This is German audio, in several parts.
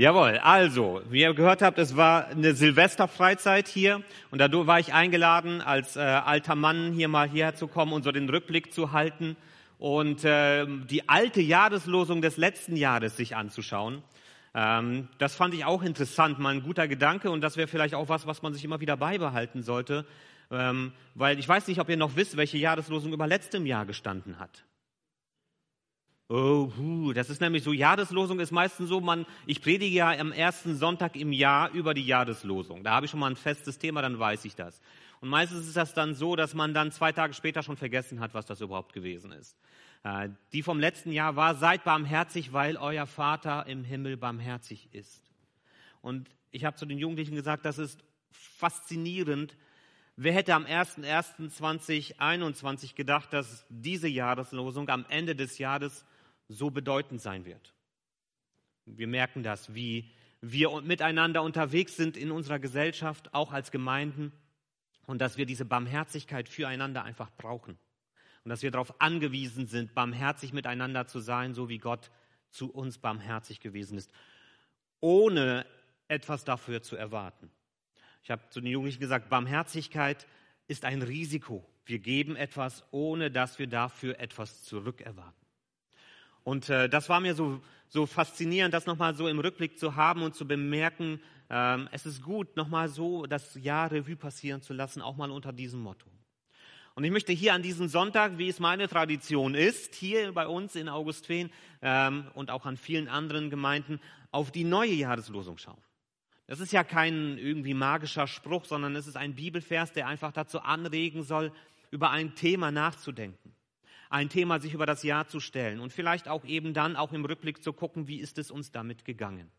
Jawohl, also, wie ihr gehört habt, es war eine Silvesterfreizeit hier und da war ich eingeladen, als äh, alter Mann hier mal hierher zu kommen und so den Rückblick zu halten und äh, die alte Jahreslosung des letzten Jahres sich anzuschauen. Ähm, das fand ich auch interessant, mal ein guter Gedanke und das wäre vielleicht auch was, was man sich immer wieder beibehalten sollte, ähm, weil ich weiß nicht, ob ihr noch wisst, welche Jahreslosung über letztem Jahr gestanden hat. Oh, hu, das ist nämlich so, Jahreslosung ist meistens so, man, ich predige ja am ersten Sonntag im Jahr über die Jahreslosung. Da habe ich schon mal ein festes Thema, dann weiß ich das. Und meistens ist das dann so, dass man dann zwei Tage später schon vergessen hat, was das überhaupt gewesen ist. Äh, die vom letzten Jahr war, seid barmherzig, weil euer Vater im Himmel barmherzig ist. Und ich habe zu den Jugendlichen gesagt, das ist faszinierend. Wer hätte am 01.01.2021 gedacht, dass diese Jahreslosung am Ende des Jahres so bedeutend sein wird. Wir merken das, wie wir miteinander unterwegs sind in unserer Gesellschaft, auch als Gemeinden, und dass wir diese Barmherzigkeit füreinander einfach brauchen. Und dass wir darauf angewiesen sind, barmherzig miteinander zu sein, so wie Gott zu uns barmherzig gewesen ist, ohne etwas dafür zu erwarten. Ich habe zu den Jugendlichen gesagt, Barmherzigkeit ist ein Risiko. Wir geben etwas, ohne dass wir dafür etwas zurückerwarten. Und äh, das war mir so, so faszinierend, das nochmal so im Rückblick zu haben und zu bemerken, ähm, es ist gut, nochmal so das Jahr Revue passieren zu lassen, auch mal unter diesem Motto. Und ich möchte hier an diesem Sonntag, wie es meine Tradition ist, hier bei uns in Augustfehn ähm, und auch an vielen anderen Gemeinden, auf die neue Jahreslosung schauen. Das ist ja kein irgendwie magischer Spruch, sondern es ist ein Bibelvers, der einfach dazu anregen soll, über ein Thema nachzudenken ein Thema sich über das Jahr zu stellen und vielleicht auch eben dann auch im Rückblick zu gucken, wie ist es uns damit gegangen.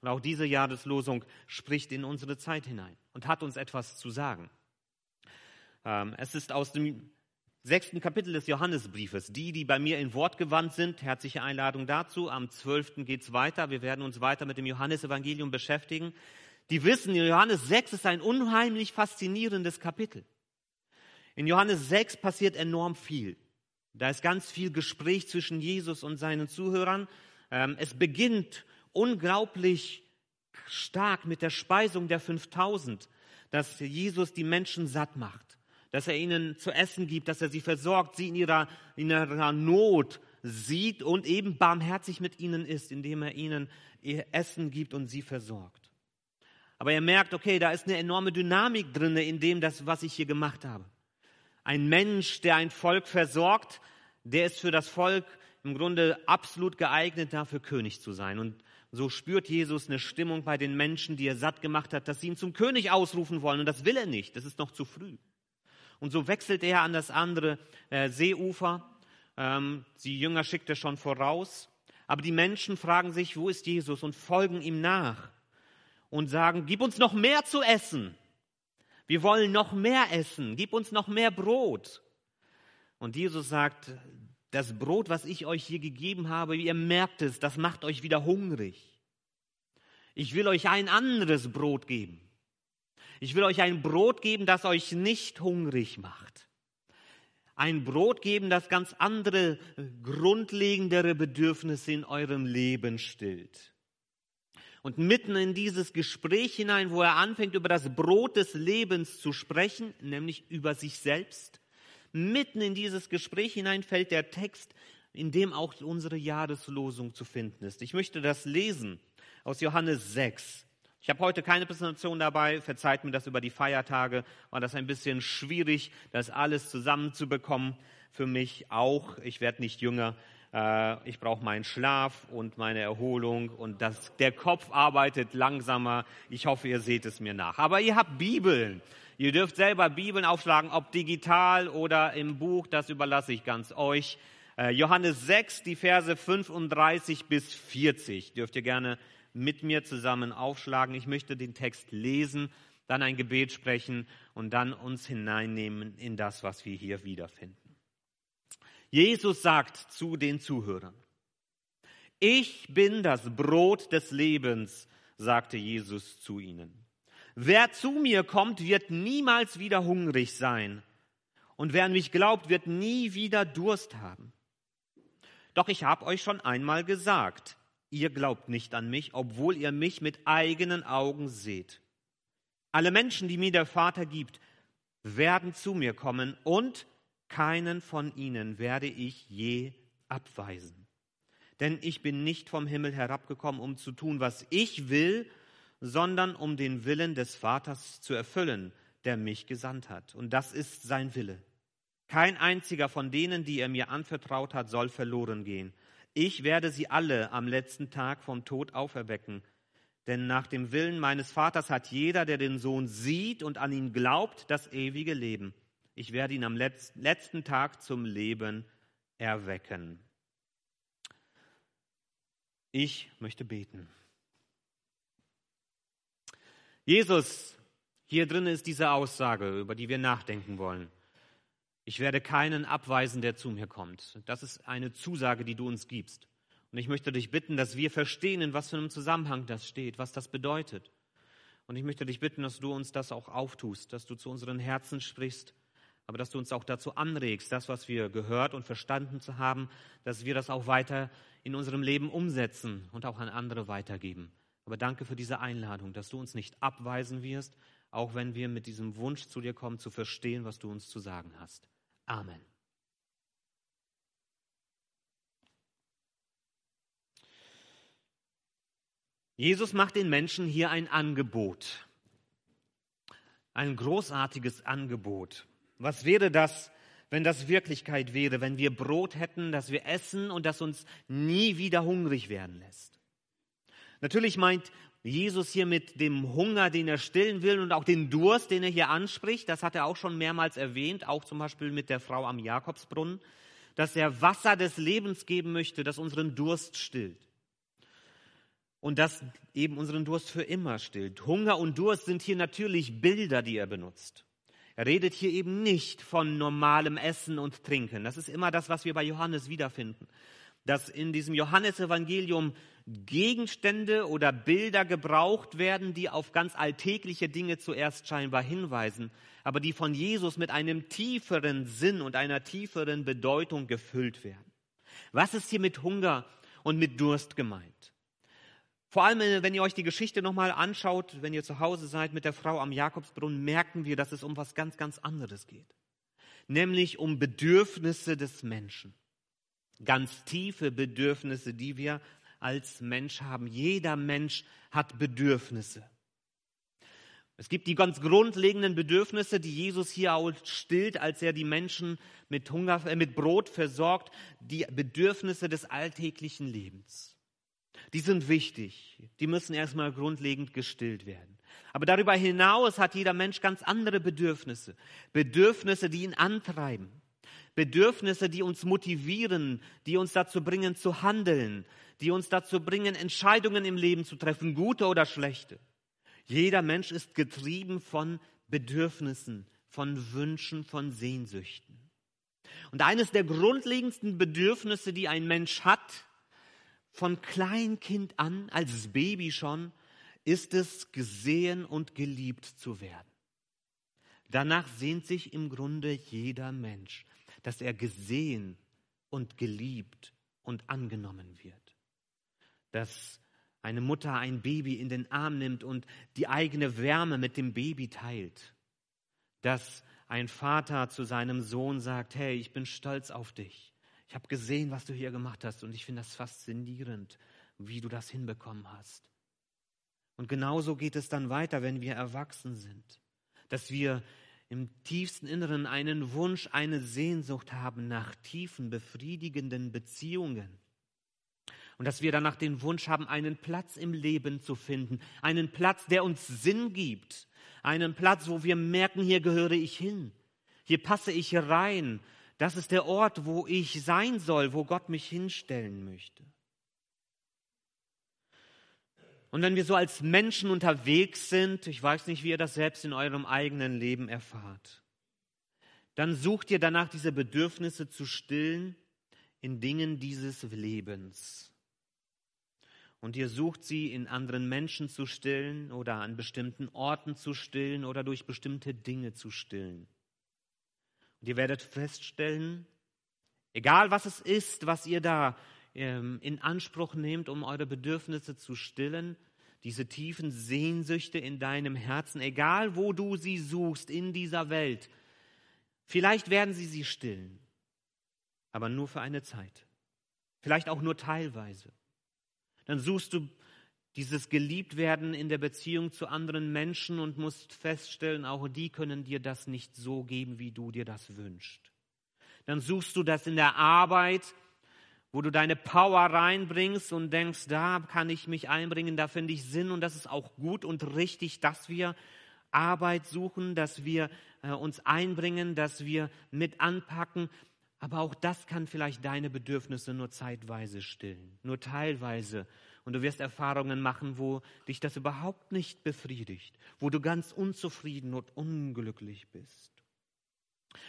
Und auch diese Jahreslosung spricht in unsere Zeit hinein und hat uns etwas zu sagen. Ähm, es ist aus dem sechsten Kapitel des Johannesbriefes. Die, die bei mir in Wort gewandt sind, herzliche Einladung dazu. Am zwölften geht's weiter. Wir werden uns weiter mit dem Johannesevangelium beschäftigen. Die wissen, Johannes 6 ist ein unheimlich faszinierendes Kapitel. In Johannes 6 passiert enorm viel. Da ist ganz viel Gespräch zwischen Jesus und seinen Zuhörern. Ähm, es beginnt unglaublich stark mit der Speisung der 5000, dass Jesus die Menschen satt macht, dass er ihnen zu essen gibt, dass er sie versorgt, sie in ihrer, in ihrer Not sieht und eben barmherzig mit ihnen ist, indem er ihnen ihr Essen gibt und sie versorgt. Aber er merkt, okay, da ist eine enorme Dynamik drin in dem, das, was ich hier gemacht habe. Ein Mensch, der ein Volk versorgt, der ist für das Volk im Grunde absolut geeignet, dafür König zu sein. Und so spürt Jesus eine Stimmung bei den Menschen, die er satt gemacht hat, dass sie ihn zum König ausrufen wollen. Und das will er nicht. Das ist noch zu früh. Und so wechselt er an das andere äh, Seeufer. Ähm, die Jünger schickt er schon voraus. Aber die Menschen fragen sich, wo ist Jesus und folgen ihm nach und sagen, gib uns noch mehr zu essen. Wir wollen noch mehr essen. Gib uns noch mehr Brot. Und Jesus sagt, das Brot, was ich euch hier gegeben habe, ihr merkt es, das macht euch wieder hungrig. Ich will euch ein anderes Brot geben. Ich will euch ein Brot geben, das euch nicht hungrig macht. Ein Brot geben, das ganz andere, grundlegendere Bedürfnisse in eurem Leben stillt. Und mitten in dieses Gespräch hinein, wo er anfängt, über das Brot des Lebens zu sprechen, nämlich über sich selbst, mitten in dieses Gespräch hinein fällt der Text, in dem auch unsere Jahreslosung zu finden ist. Ich möchte das lesen aus Johannes 6. Ich habe heute keine Präsentation dabei, verzeiht mir das über die Feiertage, war das ein bisschen schwierig, das alles zusammenzubekommen. Für mich auch, ich werde nicht jünger, äh, ich brauche meinen Schlaf und meine Erholung und das, der Kopf arbeitet langsamer. Ich hoffe, ihr seht es mir nach. Aber ihr habt Bibeln. Ihr dürft selber Bibeln aufschlagen, ob digital oder im Buch, das überlasse ich ganz euch. Äh, Johannes 6, die Verse 35 bis 40 dürft ihr gerne mit mir zusammen aufschlagen. Ich möchte den Text lesen, dann ein Gebet sprechen und dann uns hineinnehmen in das, was wir hier wiederfinden. Jesus sagt zu den Zuhörern, ich bin das Brot des Lebens, sagte Jesus zu ihnen. Wer zu mir kommt, wird niemals wieder hungrig sein. Und wer an mich glaubt, wird nie wieder Durst haben. Doch ich habe euch schon einmal gesagt, ihr glaubt nicht an mich, obwohl ihr mich mit eigenen Augen seht. Alle Menschen, die mir der Vater gibt, werden zu mir kommen und keinen von ihnen werde ich je abweisen. Denn ich bin nicht vom Himmel herabgekommen, um zu tun, was ich will, sondern um den Willen des Vaters zu erfüllen, der mich gesandt hat. Und das ist sein Wille. Kein einziger von denen, die er mir anvertraut hat, soll verloren gehen. Ich werde sie alle am letzten Tag vom Tod auferwecken. Denn nach dem Willen meines Vaters hat jeder, der den Sohn sieht und an ihn glaubt, das ewige Leben. Ich werde ihn am letzten Tag zum Leben erwecken. Ich möchte beten. Jesus, hier drin ist diese Aussage, über die wir nachdenken wollen. Ich werde keinen abweisen, der zu mir kommt. Das ist eine Zusage, die du uns gibst. Und ich möchte dich bitten, dass wir verstehen, in was für einem Zusammenhang das steht, was das bedeutet. Und ich möchte dich bitten, dass du uns das auch auftust, dass du zu unseren Herzen sprichst, aber dass du uns auch dazu anregst, das, was wir gehört und verstanden zu haben, dass wir das auch weiter in unserem Leben umsetzen und auch an andere weitergeben. Aber danke für diese Einladung, dass du uns nicht abweisen wirst, auch wenn wir mit diesem Wunsch zu dir kommen, zu verstehen, was du uns zu sagen hast. Amen. Jesus macht den Menschen hier ein Angebot. Ein großartiges Angebot. Was wäre das, wenn das Wirklichkeit wäre, wenn wir Brot hätten, das wir essen und das uns nie wieder hungrig werden lässt? Natürlich meint Jesus hier mit dem Hunger, den er stillen will und auch den Durst, den er hier anspricht, das hat er auch schon mehrmals erwähnt, auch zum Beispiel mit der Frau am Jakobsbrunnen, dass er Wasser des Lebens geben möchte, das unseren Durst stillt. Und das eben unseren Durst für immer stillt. Hunger und Durst sind hier natürlich Bilder, die er benutzt. Redet hier eben nicht von normalem Essen und Trinken. Das ist immer das, was wir bei Johannes wiederfinden. Dass in diesem Johannesevangelium Gegenstände oder Bilder gebraucht werden, die auf ganz alltägliche Dinge zuerst scheinbar hinweisen, aber die von Jesus mit einem tieferen Sinn und einer tieferen Bedeutung gefüllt werden. Was ist hier mit Hunger und mit Durst gemeint? Vor allem, äh, wenn ihr euch die Geschichte nochmal anschaut, wenn ihr zu Hause seid mit der Frau am Jakobsbrunnen, merken wir, dass es um was ganz, ganz anderes geht. Nämlich um Bedürfnisse des Menschen. Ganz tiefe Bedürfnisse, die wir als Mensch haben. Jeder Mensch hat Bedürfnisse. Es gibt die ganz grundlegenden Bedürfnisse, die Jesus hier auch stillt, als er die Menschen mit Hunger, äh, mit Brot versorgt, die Bedürfnisse des alltäglichen Lebens. Die sind wichtig. Die müssen erstmal grundlegend gestillt werden. Aber darüber hinaus hat jeder Mensch ganz andere Bedürfnisse. Bedürfnisse, die ihn antreiben. Bedürfnisse, die uns motivieren, die uns dazu bringen zu handeln, die uns dazu bringen, Entscheidungen im Leben zu treffen, gute oder schlechte. Jeder Mensch ist getrieben von Bedürfnissen, von Wünschen, von Sehnsüchten. Und eines der grundlegendsten Bedürfnisse, die ein Mensch hat, von Kleinkind an, als Baby schon, ist es gesehen und geliebt zu werden. Danach sehnt sich im Grunde jeder Mensch, dass er gesehen und geliebt und angenommen wird dass eine Mutter ein Baby in den Arm nimmt und die eigene Wärme mit dem Baby teilt. Dass ein Vater zu seinem Sohn sagt, hey, ich bin stolz auf dich. Ich habe gesehen, was du hier gemacht hast und ich finde das faszinierend, wie du das hinbekommen hast. Und genauso geht es dann weiter, wenn wir erwachsen sind, dass wir im tiefsten Inneren einen Wunsch, eine Sehnsucht haben nach tiefen, befriedigenden Beziehungen. Und dass wir danach den Wunsch haben, einen Platz im Leben zu finden, einen Platz, der uns Sinn gibt, einen Platz, wo wir merken, hier gehöre ich hin, hier passe ich rein, das ist der Ort, wo ich sein soll, wo Gott mich hinstellen möchte. Und wenn wir so als Menschen unterwegs sind, ich weiß nicht, wie ihr das selbst in eurem eigenen Leben erfahrt, dann sucht ihr danach, diese Bedürfnisse zu stillen in Dingen dieses Lebens. Und ihr sucht sie in anderen Menschen zu stillen oder an bestimmten Orten zu stillen oder durch bestimmte Dinge zu stillen. Und ihr werdet feststellen, egal was es ist, was ihr da ähm, in Anspruch nehmt, um eure Bedürfnisse zu stillen, diese tiefen Sehnsüchte in deinem Herzen, egal wo du sie suchst in dieser Welt. Vielleicht werden sie sie stillen, aber nur für eine Zeit. Vielleicht auch nur teilweise. Dann suchst du dieses Geliebtwerden in der Beziehung zu anderen Menschen und musst feststellen, auch die können dir das nicht so geben, wie du dir das wünschst. Dann suchst du das in der Arbeit, wo du deine Power reinbringst und denkst, da kann ich mich einbringen, da finde ich Sinn und das ist auch gut und richtig, dass wir Arbeit suchen, dass wir äh, uns einbringen, dass wir mit anpacken. Aber auch das kann vielleicht deine Bedürfnisse nur zeitweise stillen, nur teilweise. Und du wirst Erfahrungen machen, wo dich das überhaupt nicht befriedigt, wo du ganz unzufrieden und unglücklich bist.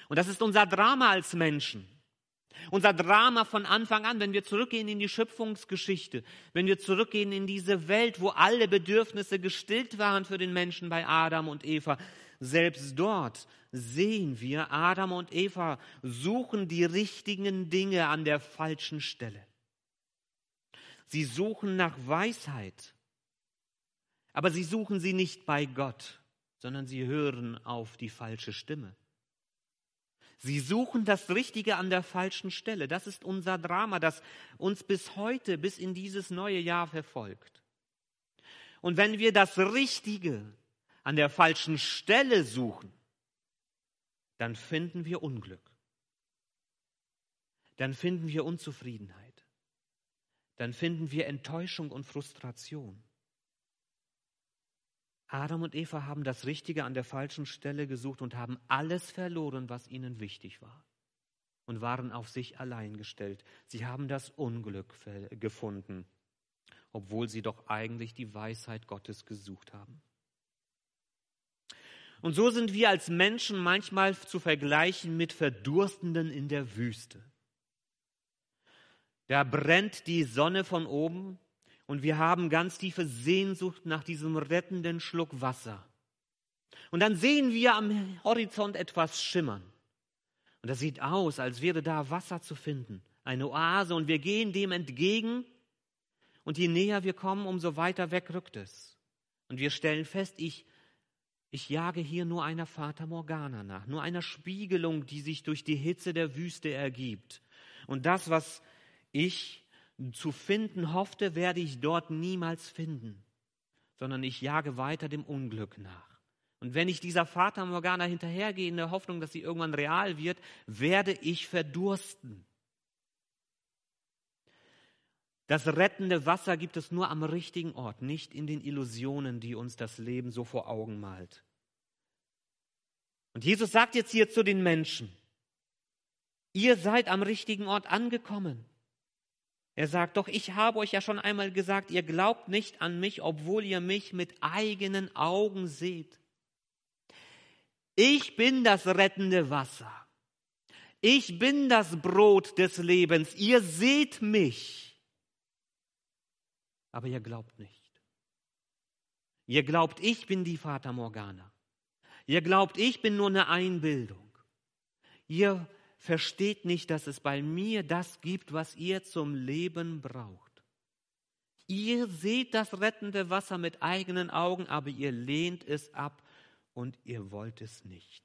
Und das ist unser Drama als Menschen. Unser Drama von Anfang an, wenn wir zurückgehen in die Schöpfungsgeschichte, wenn wir zurückgehen in diese Welt, wo alle Bedürfnisse gestillt waren für den Menschen bei Adam und Eva, selbst dort sehen wir, Adam und Eva suchen die richtigen Dinge an der falschen Stelle. Sie suchen nach Weisheit, aber sie suchen sie nicht bei Gott, sondern sie hören auf die falsche Stimme. Sie suchen das Richtige an der falschen Stelle. Das ist unser Drama, das uns bis heute, bis in dieses neue Jahr verfolgt. Und wenn wir das Richtige an der falschen Stelle suchen, dann finden wir Unglück. Dann finden wir Unzufriedenheit. Dann finden wir Enttäuschung und Frustration. Adam und Eva haben das Richtige an der falschen Stelle gesucht und haben alles verloren, was ihnen wichtig war. Und waren auf sich allein gestellt. Sie haben das Unglück gefunden, obwohl sie doch eigentlich die Weisheit Gottes gesucht haben. Und so sind wir als Menschen manchmal zu vergleichen mit Verdurstenden in der Wüste. Da brennt die Sonne von oben und wir haben ganz tiefe Sehnsucht nach diesem rettenden Schluck Wasser. Und dann sehen wir am Horizont etwas schimmern. Und das sieht aus, als wäre da Wasser zu finden, eine Oase. Und wir gehen dem entgegen. Und je näher wir kommen, umso weiter weg rückt es. Und wir stellen fest, ich, ich jage hier nur einer Fata Morgana nach, nur einer Spiegelung, die sich durch die Hitze der Wüste ergibt. Und das, was ich zu finden hoffte, werde ich dort niemals finden, sondern ich jage weiter dem Unglück nach. Und wenn ich dieser Vater Morgana hinterhergehe in der Hoffnung, dass sie irgendwann real wird, werde ich verdursten. Das rettende Wasser gibt es nur am richtigen Ort, nicht in den Illusionen, die uns das Leben so vor Augen malt. Und Jesus sagt jetzt hier zu den Menschen, ihr seid am richtigen Ort angekommen. Er sagt, doch ich habe euch ja schon einmal gesagt, ihr glaubt nicht an mich, obwohl ihr mich mit eigenen Augen seht. Ich bin das rettende Wasser. Ich bin das Brot des Lebens. Ihr seht mich. Aber ihr glaubt nicht. Ihr glaubt, ich bin die Vater Morgana. Ihr glaubt, ich bin nur eine Einbildung. Ihr versteht nicht, dass es bei mir das gibt, was ihr zum Leben braucht. Ihr seht das rettende Wasser mit eigenen Augen, aber ihr lehnt es ab und ihr wollt es nicht.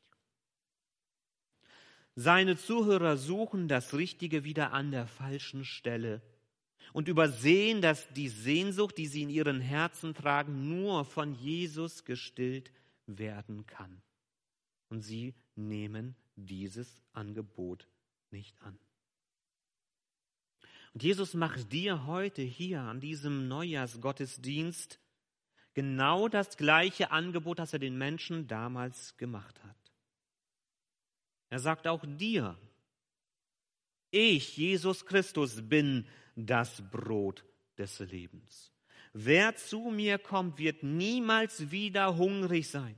Seine Zuhörer suchen das Richtige wieder an der falschen Stelle und übersehen, dass die Sehnsucht, die sie in ihren Herzen tragen, nur von Jesus gestillt werden kann. Und sie nehmen dieses Angebot nicht an. Und Jesus macht dir heute hier an diesem Neujahrsgottesdienst genau das gleiche Angebot, das er den Menschen damals gemacht hat. Er sagt auch dir, ich, Jesus Christus, bin das Brot des Lebens. Wer zu mir kommt, wird niemals wieder hungrig sein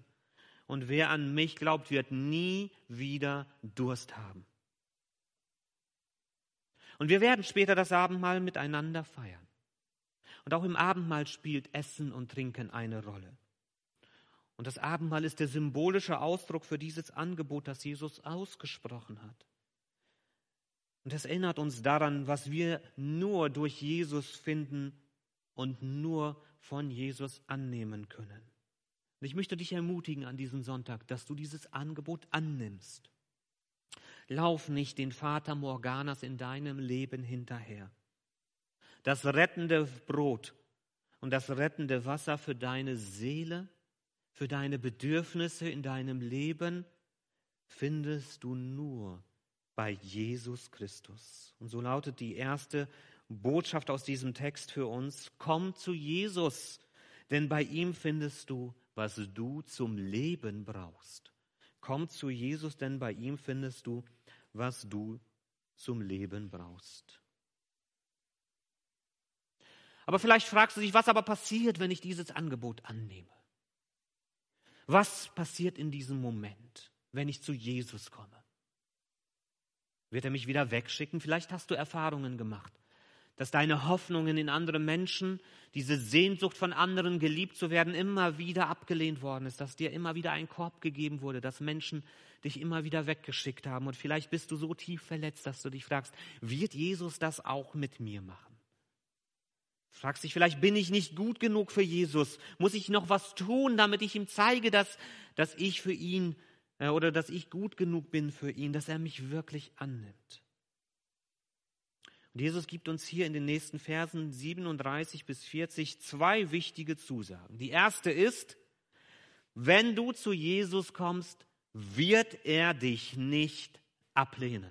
und wer an mich glaubt, wird nie wieder Durst haben. Und wir werden später das Abendmahl miteinander feiern. Und auch im Abendmahl spielt Essen und Trinken eine Rolle. Und das Abendmahl ist der symbolische Ausdruck für dieses Angebot, das Jesus ausgesprochen hat. Und das erinnert uns daran, was wir nur durch Jesus finden und nur von Jesus annehmen können. Und ich möchte dich ermutigen an diesem Sonntag, dass du dieses Angebot annimmst. Lauf nicht den Vater Morganas in deinem Leben hinterher. Das rettende Brot und das rettende Wasser für deine Seele, für deine Bedürfnisse in deinem Leben findest du nur bei Jesus Christus. Und so lautet die erste Botschaft aus diesem Text für uns, komm zu Jesus, denn bei ihm findest du, was du zum Leben brauchst. Komm zu Jesus, denn bei ihm findest du, was du zum Leben brauchst. Aber vielleicht fragst du dich, was aber passiert, wenn ich dieses Angebot annehme? Was passiert in diesem Moment, wenn ich zu Jesus komme? Wird er mich wieder wegschicken? Vielleicht hast du Erfahrungen gemacht, dass deine Hoffnungen in andere Menschen, diese Sehnsucht von anderen geliebt zu werden, immer wieder abgelehnt worden ist, dass dir immer wieder ein Korb gegeben wurde, dass Menschen dich immer wieder weggeschickt haben. Und vielleicht bist du so tief verletzt, dass du dich fragst, wird Jesus das auch mit mir machen? Fragst dich vielleicht, bin ich nicht gut genug für Jesus? Muss ich noch was tun, damit ich ihm zeige, dass, dass ich für ihn äh, oder dass ich gut genug bin für ihn, dass er mich wirklich annimmt. Und Jesus gibt uns hier in den nächsten Versen 37 bis 40 zwei wichtige Zusagen. Die erste ist, wenn du zu Jesus kommst, wird er dich nicht ablehnen.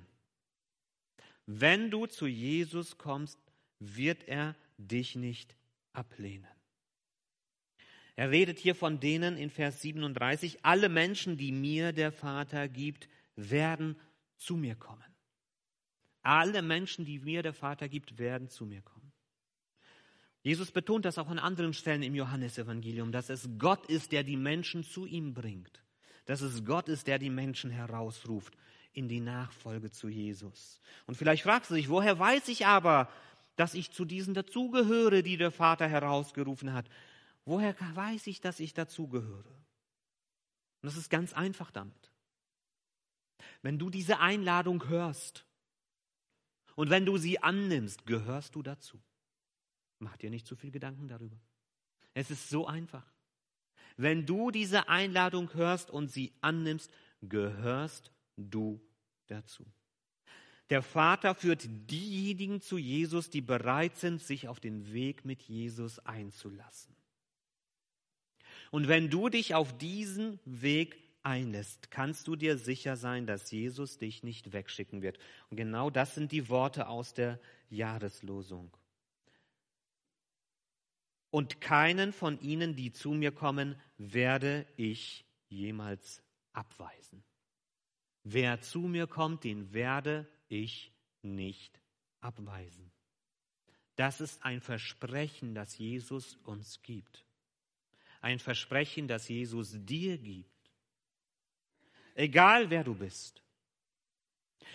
Wenn du zu Jesus kommst, wird er dich nicht ablehnen. Er redet hier von denen in Vers 37, alle Menschen, die mir der Vater gibt, werden zu mir kommen. Alle Menschen, die mir der Vater gibt, werden zu mir kommen. Jesus betont das auch an anderen Stellen im Johannesevangelium, dass es Gott ist, der die Menschen zu ihm bringt. Dass es Gott ist, der die Menschen herausruft in die Nachfolge zu Jesus. Und vielleicht fragst du dich, woher weiß ich aber, dass ich zu diesen dazugehöre, die der Vater herausgerufen hat? Woher weiß ich, dass ich dazugehöre? Und das ist ganz einfach damit. Wenn du diese Einladung hörst und wenn du sie annimmst, gehörst du dazu. Mach dir nicht zu viel Gedanken darüber. Es ist so einfach. Wenn du diese Einladung hörst und sie annimmst, gehörst du dazu. Der Vater führt diejenigen zu Jesus, die bereit sind, sich auf den Weg mit Jesus einzulassen. Und wenn du dich auf diesen Weg einlässt, kannst du dir sicher sein, dass Jesus dich nicht wegschicken wird. Und genau das sind die Worte aus der Jahreslosung. Und keinen von ihnen, die zu mir kommen, werde ich jemals abweisen. Wer zu mir kommt, den werde ich nicht abweisen. Das ist ein Versprechen, das Jesus uns gibt ein Versprechen, das Jesus dir gibt. Egal wer du bist,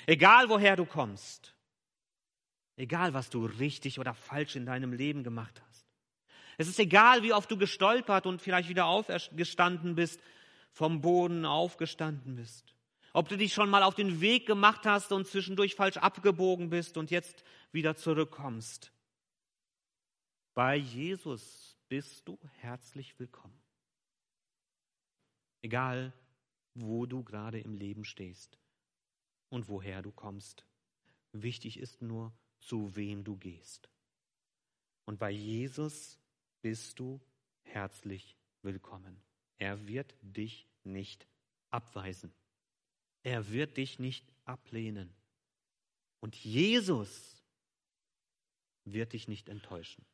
egal woher du kommst, egal was du richtig oder falsch in deinem Leben gemacht hast. Es ist egal, wie oft du gestolpert und vielleicht wieder aufgestanden bist, vom Boden aufgestanden bist. Ob du dich schon mal auf den Weg gemacht hast und zwischendurch falsch abgebogen bist und jetzt wieder zurückkommst. Bei Jesus bist du herzlich willkommen. Egal, wo du gerade im Leben stehst und woher du kommst. Wichtig ist nur, zu wem du gehst. Und bei Jesus bist du herzlich willkommen. Er wird dich nicht abweisen. Er wird dich nicht ablehnen. Und Jesus wird dich nicht enttäuschen.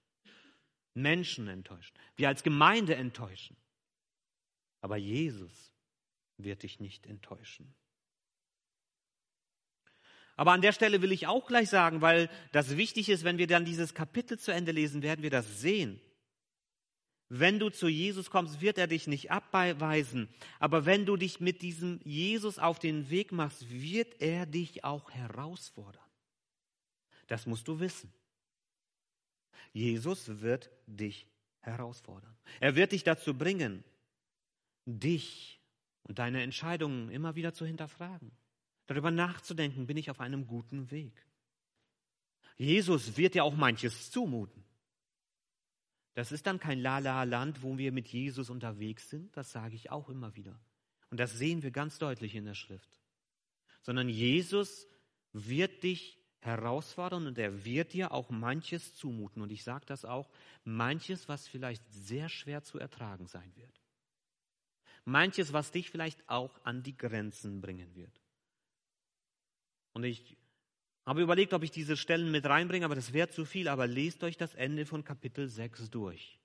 Menschen enttäuschen, wir als Gemeinde enttäuschen. Aber Jesus wird dich nicht enttäuschen. Aber an der Stelle will ich auch gleich sagen, weil das wichtig ist, wenn wir dann dieses Kapitel zu Ende lesen, werden wir das sehen. Wenn du zu Jesus kommst, wird er dich nicht abweisen. Aber wenn du dich mit diesem Jesus auf den Weg machst, wird er dich auch herausfordern. Das musst du wissen. Jesus wird dich herausfordern. Er wird dich dazu bringen, dich und deine Entscheidungen immer wieder zu hinterfragen, darüber nachzudenken, bin ich auf einem guten Weg. Jesus wird ja auch manches zumuten. Das ist dann kein Lala-Land, wo wir mit Jesus unterwegs sind, das sage ich auch immer wieder. Und das sehen wir ganz deutlich in der Schrift. Sondern Jesus wird dich herausfordern und er wird dir auch manches zumuten. Und ich sage das auch, manches, was vielleicht sehr schwer zu ertragen sein wird. Manches, was dich vielleicht auch an die Grenzen bringen wird. Und ich habe überlegt, ob ich diese Stellen mit reinbringe, aber das wäre zu viel. Aber lest euch das Ende von Kapitel 6 durch,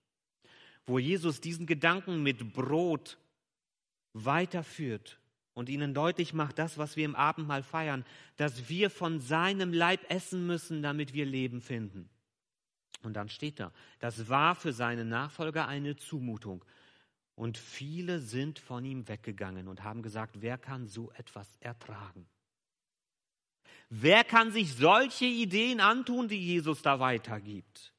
wo Jesus diesen Gedanken mit Brot weiterführt und ihnen deutlich macht, das, was wir im Abendmahl feiern, dass wir von seinem Leib essen müssen, damit wir Leben finden. Und dann steht da, das war für seine Nachfolger eine Zumutung. Und viele sind von ihm weggegangen und haben gesagt, wer kann so etwas ertragen? Wer kann sich solche Ideen antun, die Jesus da weitergibt?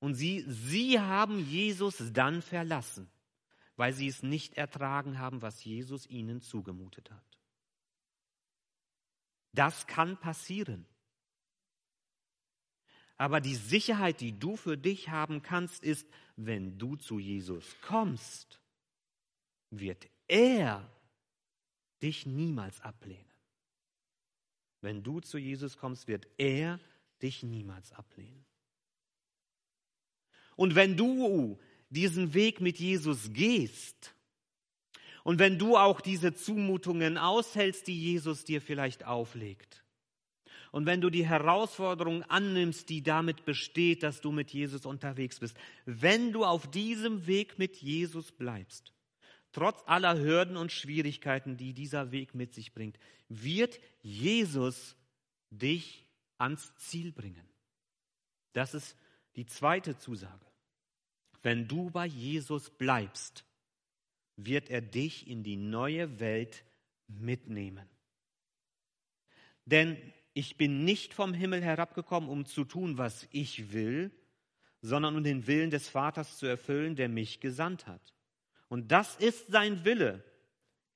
Und sie, sie haben Jesus dann verlassen, weil sie es nicht ertragen haben, was Jesus ihnen zugemutet hat. Das kann passieren. Aber die Sicherheit, die du für dich haben kannst, ist, wenn du zu Jesus kommst, wird er dich niemals ablehnen. Wenn du zu Jesus kommst, wird er dich niemals ablehnen. Und wenn du diesen Weg mit Jesus gehst und wenn du auch diese Zumutungen aushältst, die Jesus dir vielleicht auflegt, und wenn du die Herausforderung annimmst, die damit besteht, dass du mit Jesus unterwegs bist, wenn du auf diesem Weg mit Jesus bleibst, trotz aller Hürden und Schwierigkeiten, die dieser Weg mit sich bringt, wird Jesus dich ans Ziel bringen. Das ist die zweite Zusage. Wenn du bei Jesus bleibst, wird er dich in die neue Welt mitnehmen. Denn ich bin nicht vom Himmel herabgekommen, um zu tun, was ich will, sondern um den Willen des Vaters zu erfüllen, der mich gesandt hat. Und das ist sein Wille.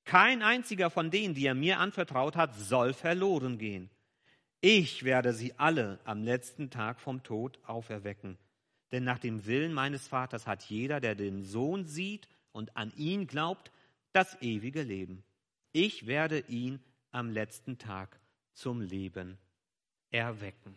Kein einziger von denen, die er mir anvertraut hat, soll verloren gehen. Ich werde sie alle am letzten Tag vom Tod auferwecken. Denn nach dem Willen meines Vaters hat jeder, der den Sohn sieht und an ihn glaubt, das ewige Leben. Ich werde ihn am letzten Tag zum Leben erwecken.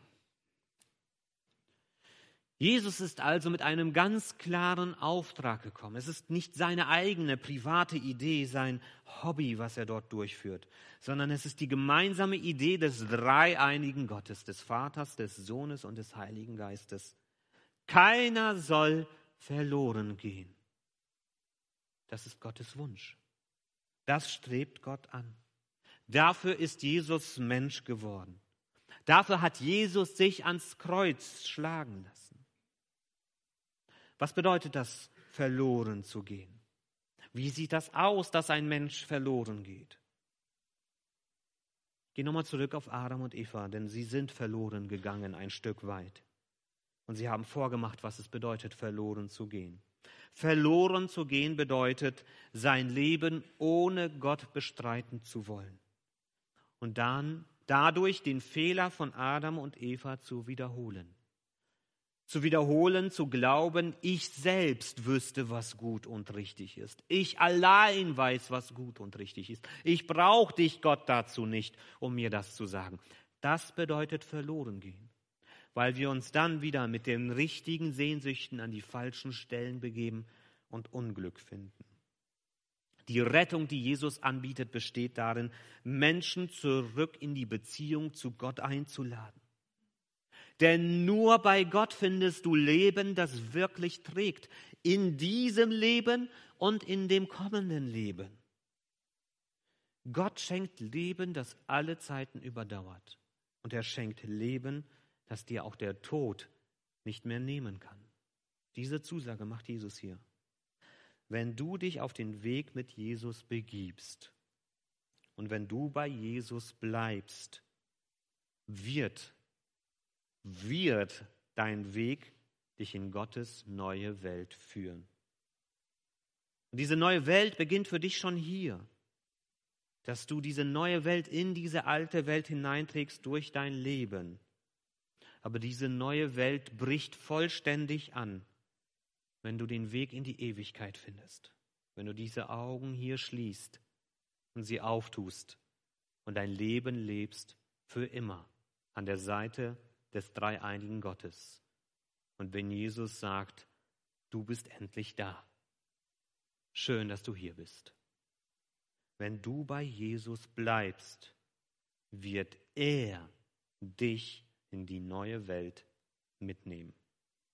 Jesus ist also mit einem ganz klaren Auftrag gekommen. Es ist nicht seine eigene private Idee, sein Hobby, was er dort durchführt, sondern es ist die gemeinsame Idee des dreieinigen Gottes, des Vaters, des Sohnes und des Heiligen Geistes. Keiner soll verloren gehen. Das ist Gottes Wunsch. Das strebt Gott an. Dafür ist Jesus Mensch geworden. Dafür hat Jesus sich ans Kreuz schlagen lassen. Was bedeutet das, verloren zu gehen? Wie sieht das aus, dass ein Mensch verloren geht? Geh nochmal zurück auf Adam und Eva, denn sie sind verloren gegangen ein Stück weit. Und sie haben vorgemacht, was es bedeutet, verloren zu gehen. Verloren zu gehen bedeutet, sein Leben ohne Gott bestreiten zu wollen. Und dann dadurch den Fehler von Adam und Eva zu wiederholen zu wiederholen, zu glauben, ich selbst wüsste, was gut und richtig ist. Ich allein weiß, was gut und richtig ist. Ich brauche dich, Gott, dazu nicht, um mir das zu sagen. Das bedeutet verloren gehen, weil wir uns dann wieder mit den richtigen Sehnsüchten an die falschen Stellen begeben und Unglück finden. Die Rettung, die Jesus anbietet, besteht darin, Menschen zurück in die Beziehung zu Gott einzuladen. Denn nur bei Gott findest du Leben, das wirklich trägt. In diesem Leben und in dem kommenden Leben. Gott schenkt Leben, das alle Zeiten überdauert. Und er schenkt Leben, das dir auch der Tod nicht mehr nehmen kann. Diese Zusage macht Jesus hier. Wenn du dich auf den Weg mit Jesus begibst und wenn du bei Jesus bleibst, wird wird dein Weg dich in Gottes neue Welt führen. Und diese neue Welt beginnt für dich schon hier, dass du diese neue Welt in diese alte Welt hineinträgst durch dein Leben, Aber diese neue Welt bricht vollständig an, wenn du den Weg in die Ewigkeit findest, wenn du diese Augen hier schließt und sie auftust und dein Leben lebst für immer an der Seite des dreieinigen Gottes. Und wenn Jesus sagt, du bist endlich da. Schön, dass du hier bist. Wenn du bei Jesus bleibst, wird er dich in die neue Welt mitnehmen.